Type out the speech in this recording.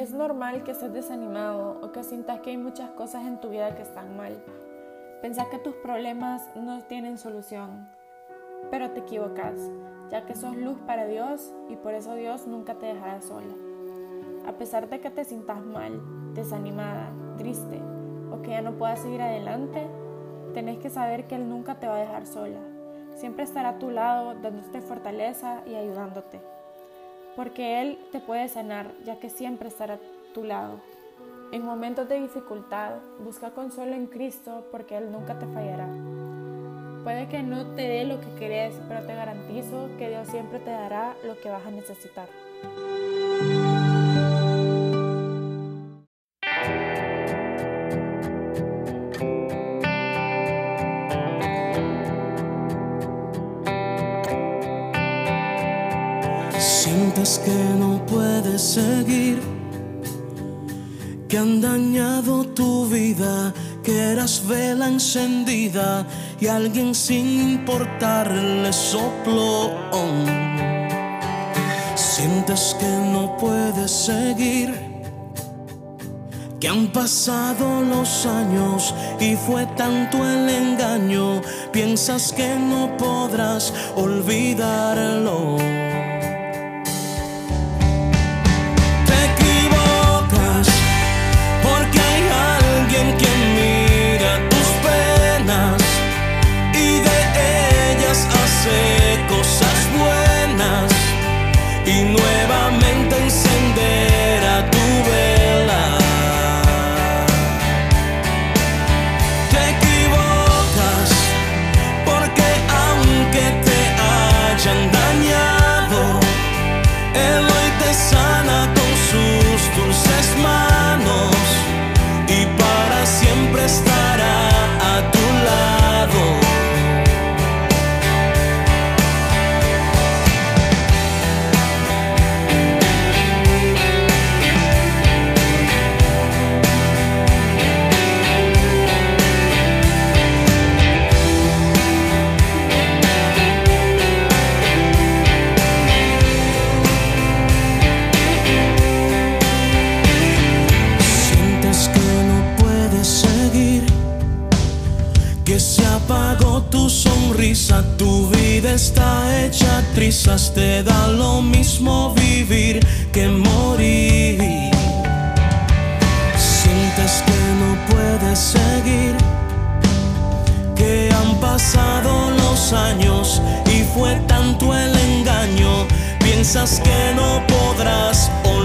Es normal que estés desanimado o que sientas que hay muchas cosas en tu vida que están mal. Pensás que tus problemas no tienen solución, pero te equivocas, ya que sos luz para Dios y por eso Dios nunca te dejará sola. A pesar de que te sientas mal, desanimada, triste o que ya no puedas seguir adelante, tenés que saber que Él nunca te va a dejar sola. Siempre estará a tu lado, dándote fortaleza y ayudándote. Porque Él te puede sanar, ya que siempre estará a tu lado. En momentos de dificultad, busca consuelo en Cristo porque Él nunca te fallará. Puede que no te dé lo que querés, pero te garantizo que Dios siempre te dará lo que vas a necesitar. Sientes que no puedes seguir, que han dañado tu vida, que eras vela encendida y alguien sin importarle sopló. Sientes que no puedes seguir, que han pasado los años y fue tanto el engaño, piensas que no podrás olvidarlo. Sonrisa, tu vida está hecha trizas, te da lo mismo vivir que morir. Sientes que no puedes seguir, que han pasado los años y fue tanto el engaño, piensas que no podrás olvidarlo.